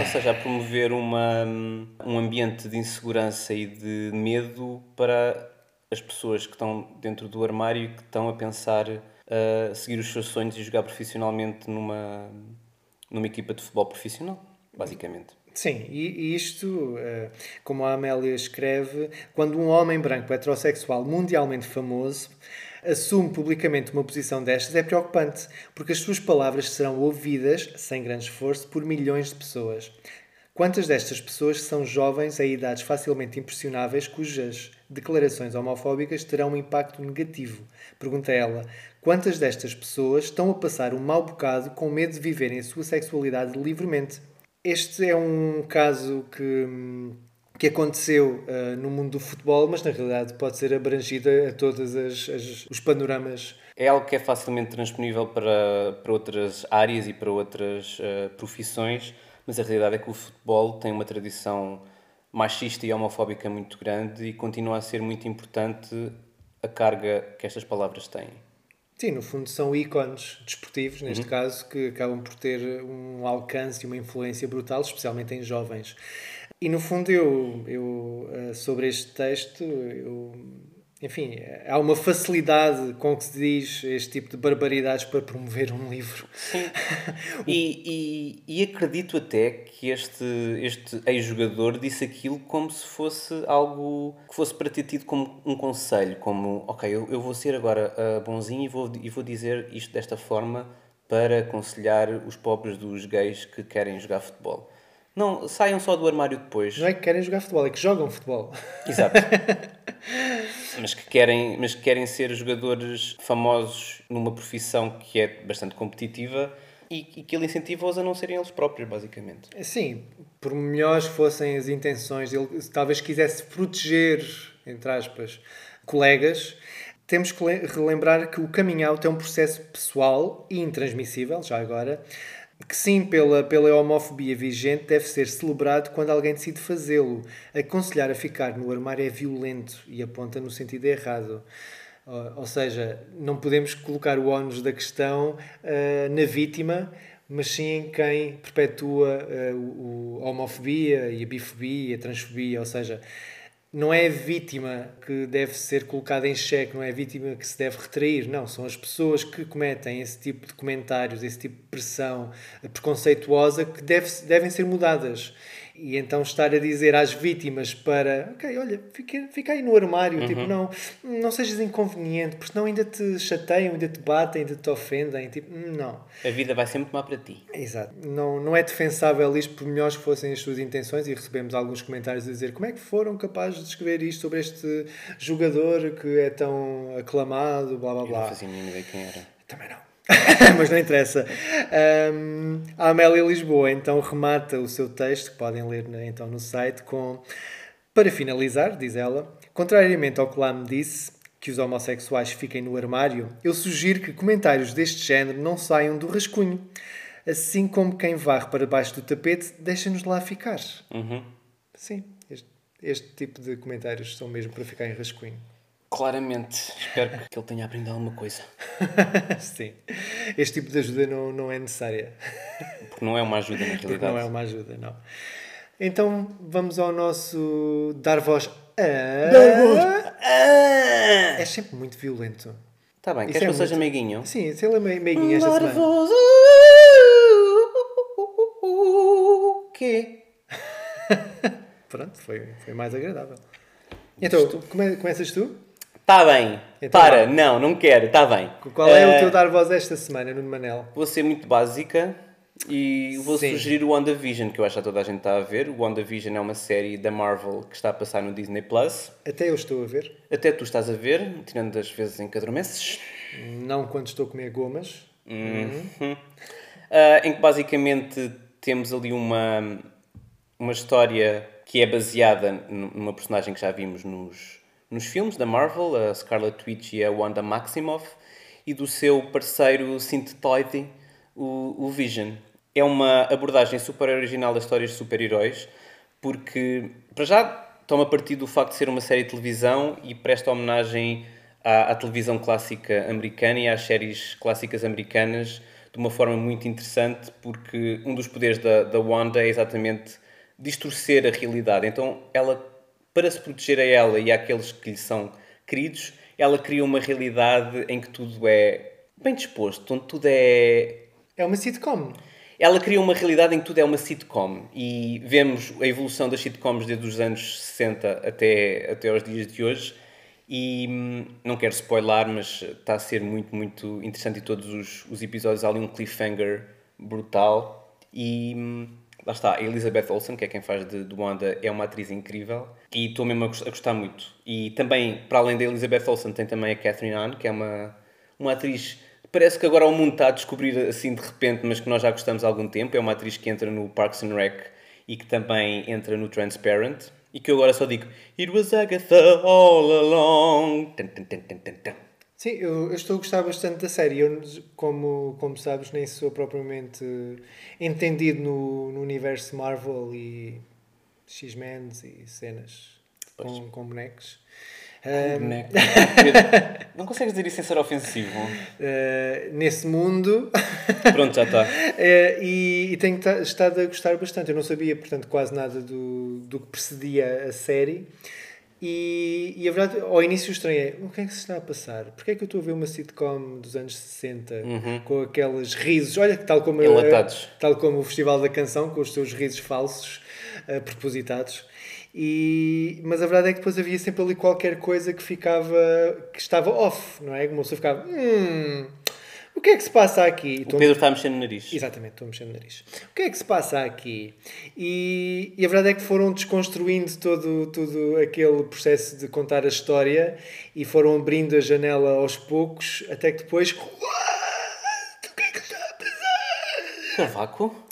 Ou seja, a promover uma, um ambiente de insegurança e de medo para as pessoas que estão dentro do armário e que estão a pensar a seguir os seus sonhos e jogar profissionalmente numa, numa equipa de futebol profissional, basicamente. Sim, e, isto, eh, como a Amélia escreve, quando um homem branco heterossexual mundialmente famoso assume publicamente uma posição destas, é preocupante, porque as suas palavras serão ouvidas, sem grande esforço, por milhões de pessoas. Quantas destas pessoas são jovens a idades facilmente impressionáveis cujas declarações homofóbicas terão um impacto negativo? Pergunta ela. Quantas destas pessoas estão a passar um mau bocado com medo de viverem a sua sexualidade livremente? Este é um caso que, que aconteceu ah, no mundo do futebol, mas na realidade pode ser abrangido a todos os panoramas. É algo que é facilmente transponível para, para outras áreas e para outras eh, profissões, mas a realidade é que o futebol tem uma tradição machista e homofóbica muito grande e continua a ser muito importante a carga que estas palavras têm. Sim, no fundo são ícones desportivos, neste caso, que acabam por ter um alcance e uma influência brutal, especialmente em jovens. E no fundo, eu, eu eh, sobre este texto, eu enfim, há uma facilidade com que se diz este tipo de barbaridades para promover um livro. E, e, e acredito até que este, este ex-jogador disse aquilo como se fosse algo que fosse para ter tido como um conselho, como, ok, eu, eu vou ser agora ah, bonzinho e vou, e vou dizer isto desta forma para aconselhar os pobres dos gays que querem jogar futebol. Não, saiam só do armário depois. Não é que querem jogar futebol, é que jogam futebol. Exato. mas, que querem, mas que querem ser jogadores famosos numa profissão que é bastante competitiva e, e que ele incentiva-os a não serem eles próprios, basicamente. Sim, por melhores fossem as intenções, ele talvez quisesse proteger, entre aspas, colegas. Temos que le- relembrar que o coming out é um processo pessoal e intransmissível, já agora, que sim, pela, pela homofobia vigente, deve ser celebrado quando alguém decide fazê-lo. Aconselhar a ficar no armário é violento e aponta no sentido errado. Ou ou seja, não podemos colocar o ónus da questão ah, na vítima, mas sim em quem perpetua ah, o, o- a homofobia e a bifobia e a transfobia. Ou seja, não é a vítima que deve ser colocada em xeque, não é a vítima que se deve retrair, não. São as pessoas que cometem esse tipo de comentários, esse tipo de pressão preconceituosa que deve, devem ser mudadas. E então estar a dizer às vítimas para, ok, olha, fica, fica aí no armário, tipo, não, não sejas inconveniente, porque senão ainda te chateiam, ainda te batem, ainda te ofendem, tipo, não. A vida vai sempre tomar para ti. Exato. Não, não é defensável isto por melhores que fossem as suas intenções e recebemos alguns comentários a dizer como é que foram capazes de escrever isto sobre este jogador que é tão aclamado, blá blá Eu não blá. fazia a mínima ideia quem era. Também não. Mas não interessa. Ahm, a Amélia Lisboa então remata o seu texto, que podem ler né, então no site, com Para finalizar, diz ela, contrariamente ao que lá me disse, que os homossexuais fiquem no armário, eu sugiro que comentários deste género não saiam do rascunho. Assim como quem varre para baixo do tapete, deixa-nos lá ficar. Uhum. Sim, este, este tipo de comentários são mesmo para ficar em rascunho. Claramente. Espero que ele tenha aprendido alguma coisa. Sim. Este tipo de ajuda não, não é necessária. Porque não é uma ajuda na Porque realidade. não é uma ajuda, não. Então vamos ao nosso dar voz a. Dar voz Ah! É sempre muito violento. Tá bem, Isso queres é que eu seja meiguinho? Sim, se ele é mei- meiguinho esta Dar semana. voz O quê? Pronto, foi, foi mais agradável. Então, come- começas tu? Tá bem. Então Para, não, não quero, tá bem. Qual é Eh, o teu dar voz esta semana, Nuno Manel? Vou ser muito básica e vou Sim. sugerir o WandaVision, que eu acho que toda a gente está a ver. O WandaVision é uma série da Marvel que está a passar no Disney Plus. Até eu estou a ver. Até tu estás a ver, tirando as vezes em que adormeces. Não quando estou a comer gomas. Ah, em que basicamente temos ali uma, uma história que é baseada numa personagem que já vimos nos, nos filmes da Marvel, a Scarlet Witch e a Wanda Maximoff, e do seu parceiro Synthetoid, o, o Vision. É uma abordagem super original das histórias de super-heróis, porque, para já, toma partido do facto de ser uma série de televisão e presta homenagem à, à televisão clássica americana e às séries clássicas americanas de uma forma muito interessante, porque um dos poderes da, da Wanda é exatamente distorcer a realidade. Então, ela, para se proteger a ela e àqueles que lhe são queridos, ela cria uma realidade em que tudo é bem disposto, onde tudo é É uma sitcom. ela cria uma realidade em que tudo é uma sitcom. E vemos a evolução das sitcoms desde os anos 60 até, até aos dias de hoje. E hum, não quero spoiler, mas está a ser muito, muito interessante e todos os, os episódios há ali um cliffhanger brutal. E hum, lá está, a Elizabeth Olsen, que é quem faz de, de Wanda, é uma atriz incrível e estou mesmo a a gostar muito. E também, para além da Elizabeth Olsen, tem também a Catherine Hahn, que é uma, uma atriz Parece que agora o mundo está a descobrir assim de repente, mas que nós já gostamos há algum tempo. É uma atriz que entra no Parks and Rec e que também entra no Transparent. E que eu agora só digo It was Agatha all along. Tan, tan, tan. Sim, eu, eu estou a gostar bastante da série. Eu, como, como sabes, nem sou propriamente entendido no, no universo Marvel e X-Men e cenas com, com bonecos. Boneco. Pedro, Não consegues dizer isso sem ser ofensivo? eh, nesse mundo Pronto, já está. Eh, e, e tenho ta- estado a gostar bastante. Eu não sabia, portanto, quase nada do, do que precedia a série. E, e a verdade, ao início estranhei, o que é que se está a passar? Porquê é que eu estou a ver uma sitcom dos anos 60 com aqueles risos, olha, tal como, Enlatados. tal como o Festival da Canção, com os seus risos falsos, eh, propositados. E, mas a verdade é que depois havia sempre ali qualquer coisa que ficava, que estava off, não é? Uma pessoa ficava, hum, o que é que se passa aqui? O Pedro está a mexer no nariz. Exatamente, estou a mexer no nariz. O que é que se passa aqui? E, e a verdade é que foram desconstruindo todo, todo aquele processo de contar a história e foram abrindo a janela aos poucos, até que depois. What? O que é que está a passar? Cavaco?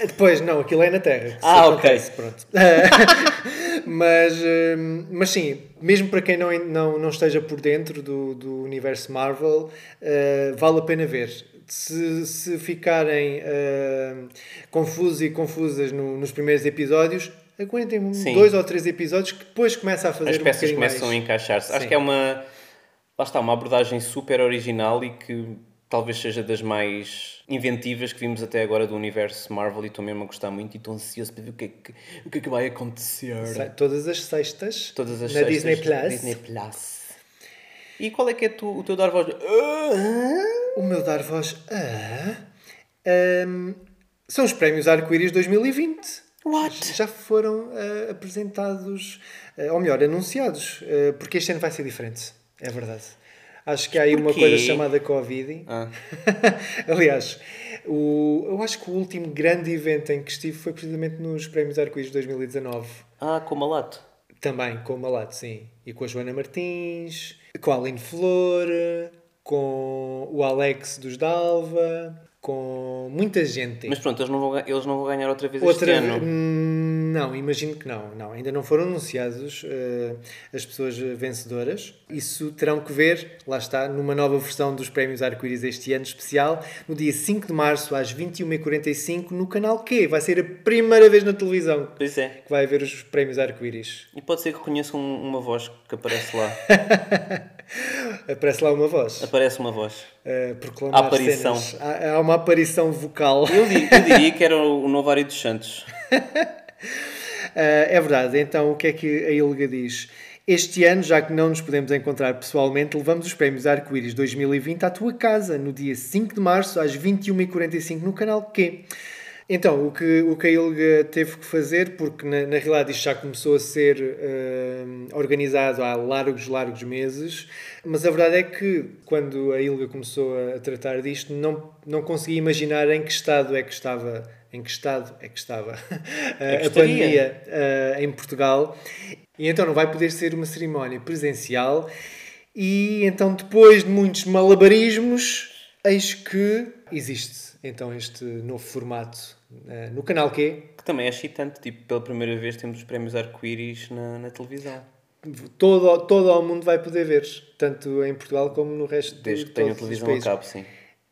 Depois, não, aquilo é na Terra. Ah, ok. acontece, Pronto. mas, hum, mas sim, mesmo para quem não, não, não esteja por dentro do, do universo Marvel, uh, vale a pena ver. Se, se ficarem uh, confusos e confusas no- nos primeiros episódios, aguentem Sim. dois ou três episódios que depois começa a fazer As um peças bocadinho começam a mais. encaixar-se. Acho que é uma. Lá está, uma abordagem super original e que talvez seja das mais inventivas que vimos até agora do universo Marvel e estou mesmo a gostar muito e estou ansioso para ver o que é que, o que, é que vai acontecer. Sai Todas as sextas Todas as na sextas, Disney Plus. Disney Plus. E qual é que é tu- o teu dar voz? O meu dar voz a. Ahm, são os prémios Arco-Íris 2020. What? Já foram ah, apresentados, ah, ou melhor, anunciados, ah, porque este ano vai ser diferente. É verdade. Acho que há aí uma coisa chamada Covid. Ah. Aliás, o, eu acho que o último grande evento em que estive foi precisamente nos prémios Arco-Íris 2019. Ah, com malato. Também com o Malato, sim. E com a Joana Martins, com a Aline Flor, com o Alex dos Dalva, com muita gente. Mas pronto, eles não vão, eles não vão ganhar outra vez Outra este ano. Hum, Não, imagino que não, não. Ainda não foram anunciados eh, as pessoas vencedoras. Isso terão que ver, lá está, numa nova versão dos Prémios Arco-Íris este ano especial, no dia 5 de março, às 21h45, no canal Q. Vai ser a primeira vez na televisão Pois é. que vai haver os Prémios Arco-Íris. E pode ser que conheçam um- uma voz que aparece lá. Aparece lá uma voz. Aparece uma voz. Uh, proclamar aparição. Há, há uma aparição vocal. Eu, eu diria que era o novo Ari dos Santos. Uh, é verdade. Então, o que é que a Ilga diz? Este ano, já que não nos podemos encontrar pessoalmente, levamos os Prémios Arco-Íris 2020 à tua casa, no dia 5 de março, às 21h45, no canal Q. Então, o que, o que a Ilga teve que fazer, porque na, na realidade isto já começou a ser uh, organizado há largos, largos meses, mas a verdade é que quando a Ilga começou a, a tratar disto, não, não conseguia imaginar em que estado é que estava, em que estado é que estava É que a pandemia uh, em Portugal. E então não vai poder ser uma cerimónia presencial. E então, depois de muitos malabarismos, eis que existe então este novo formato uh, no canal Q. Que também é excitante. Tipo, pela primeira vez temos os prémios arco-íris na, na televisão. Todo, todo o mundo vai poder ver, tanto em Portugal como no resto Desde de que tenha televisão a cabo, sim.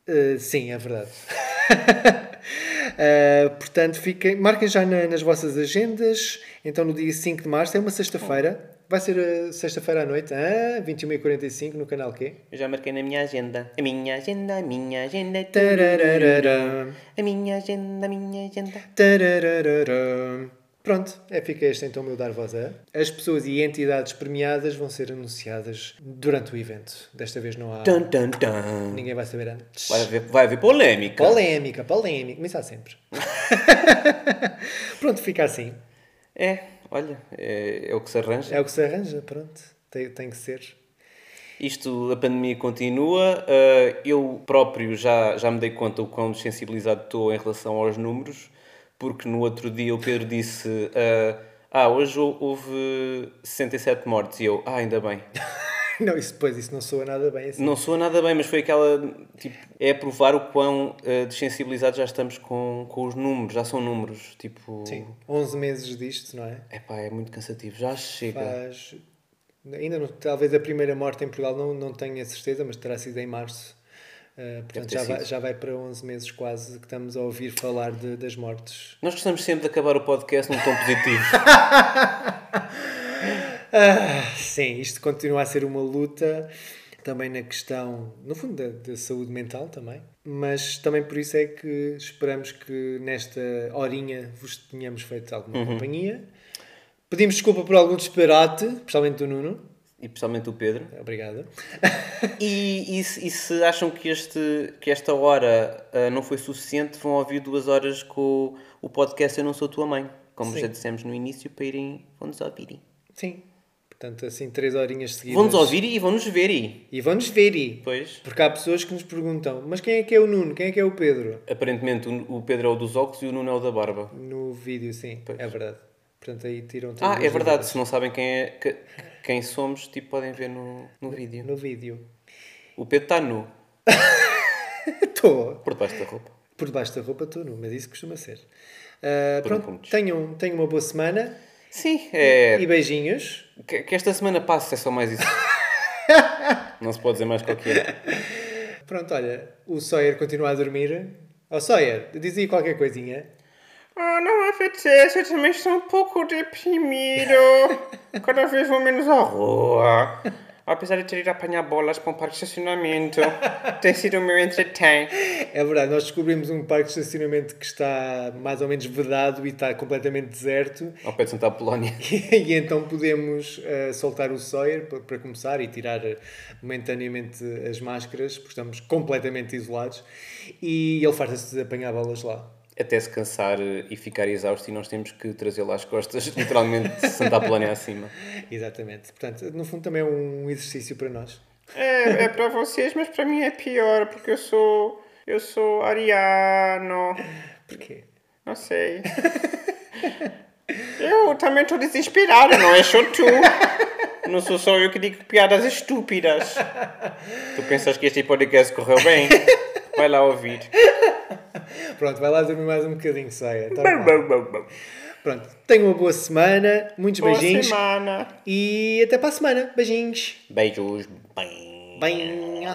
Uh, sim, é verdade. Uh, portanto, fiquem, marquem já na- nas vossas agendas. Então, no dia 5 de março, é uma sexta-feira. Vai ser uh, sexta-feira à noite, ah, 21h45 no canal Q. Eu já marquei na minha agenda. A minha agenda, a minha agenda. Tararararã, A minha agenda, a minha agenda. tararararã. Pronto, é, fica este então o meu dar voz a. As pessoas e entidades premiadas vão ser anunciadas durante o evento. Desta vez não há. Tum, tum, tum. Ninguém vai saber antes. Vai haver, vai haver polémica. Polémica, polémica, mas há sempre. Pronto, fica assim. É, olha, é, é o que se arranja. É o que se arranja, pronto. Tem, tem que ser. Isto, a pandemia continua. uh, eu próprio já, já me dei conta o quão sensibilizado estou em relação aos números, porque no outro dia o Pedro disse: uh, Ah, hoje hou- houve 67 mortes. E eu, ah, ainda bem. Não, isso depois, isso não soa nada bem assim. Não soa nada bem, mas foi aquela. Tipo, é provar o quão uh, desensibilizados já estamos com, com os números. Já são números. Tipo. Sim, 11 meses disto, não é? Epá, é muito cansativo. Já chega. Faz... Ainda não, talvez a primeira morte em Portugal não, não tenho a certeza, mas terá sido em março. Uh, portanto, já vai, já vai para 11 meses quase que estamos a ouvir falar de- das mortes. Nós gostamos sempre de acabar o podcast num tom positivo. Ah, sim, isto continua a ser uma luta também na questão, no fundo, da, da saúde mental também. Mas também por isso é que esperamos que nesta horinha vos tenhamos feito alguma companhia. Pedimos desculpa por algum disparate, especialmente do Nuno. E especialmente o Pedro. Obrigado. E, e se, e se acham que, este, que esta hora ah, não foi suficiente, vão ouvir duas horas com o, o podcast Eu Não Sou Tua Mãe. Como Sim. já dissemos no início, para irem, vão-nos ouvirem. Sim. Portanto, assim, três horinhas seguidas. Vão-nos ouvir e vão-nos ver aí. E vão-nos ver. E... Pois. Porque há pessoas que nos perguntam, mas quem é que é o Nuno? Quem é que é o Pedro? Aparentemente o Pedro é o dos óculos e o Nuno é o da barba. No vídeo, sim. Pois. É verdade. Portanto, aí tiram Ah, é verdade. dúvidas. Se não sabem quem, é, que- quem somos, tipo, podem ver no, no vídeo. No vídeo. O Pedro está nu, Estou. por debaixo da roupa. Por debaixo da roupa estou nu, mas isso costuma ser. Por pronto, tenham, tenham uma boa semana Sim, é. e beijinhos. Que, que esta semana passe, é só mais isso. não se pode dizer mais qualquer. Pronto, olha, o Sawyer continua a dormir. Oh, Sawyer, dizia qualquer coisinha. Ah, não apetece, eu também estou um pouco deprimido. Cada vez vou menos à rua. Apesar de ter ido apanhar bolas para um parque de estacionamento, tem sido o meu entretém. É verdade, nós descobrimos um parque de estacionamento que está mais ou menos vedado e está completamente deserto. Ao pé de Santa Apolónia. e então podemos eh, soltar o Sawyer pa- para começar e tirar eh, momentaneamente as máscaras, porque estamos completamente isolados. E ele farta-se de apanhar bolas lá. Até se cansar eh, e ficar exausto e nós temos que trazê-lo às costas, literalmente de Santa Apolónia acima. Exatamente. Portanto, no fundo também é um exercício para nós. É, é para vocês, mas para mim é pior, porque eu sou. Eu sou ariano. Porquê? Não sei. Eu também estou desesperado, não é só tu. Não sou só eu que digo piadas estúpidas. Tu pensas que este podcast correu bem? Vai lá ouvir. Pronto, vai lá dormir mais um bocadinho, Sawyer. Tá. Pronto, tenham uma boa semana, muitos Boa beijinhos semana. e até para a semana. Beijinhos. Beijos. Bem. Bem.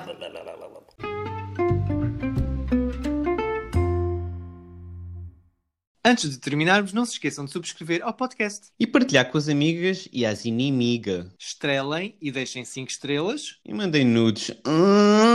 Antes de terminarmos, não se esqueçam de subscrever ao podcast. E partilhar com as amigas e as inimigas. Estrelem e deixem 5 estrelas. E mandem nudes. Hum.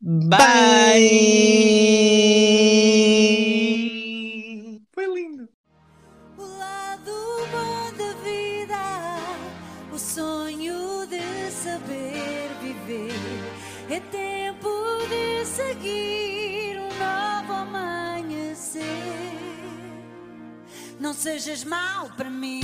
Bye! Foi lindo! O lado bom da vida, o sonho de saber viver. É tempo de seguir um novo amanhecer. Não sejas mau para mim.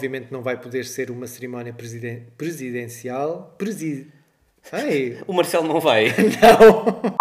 Obviamente não vai poder ser uma cerimónia presiden- presidencial. Presi... Ai, O Marcelo não vai. não!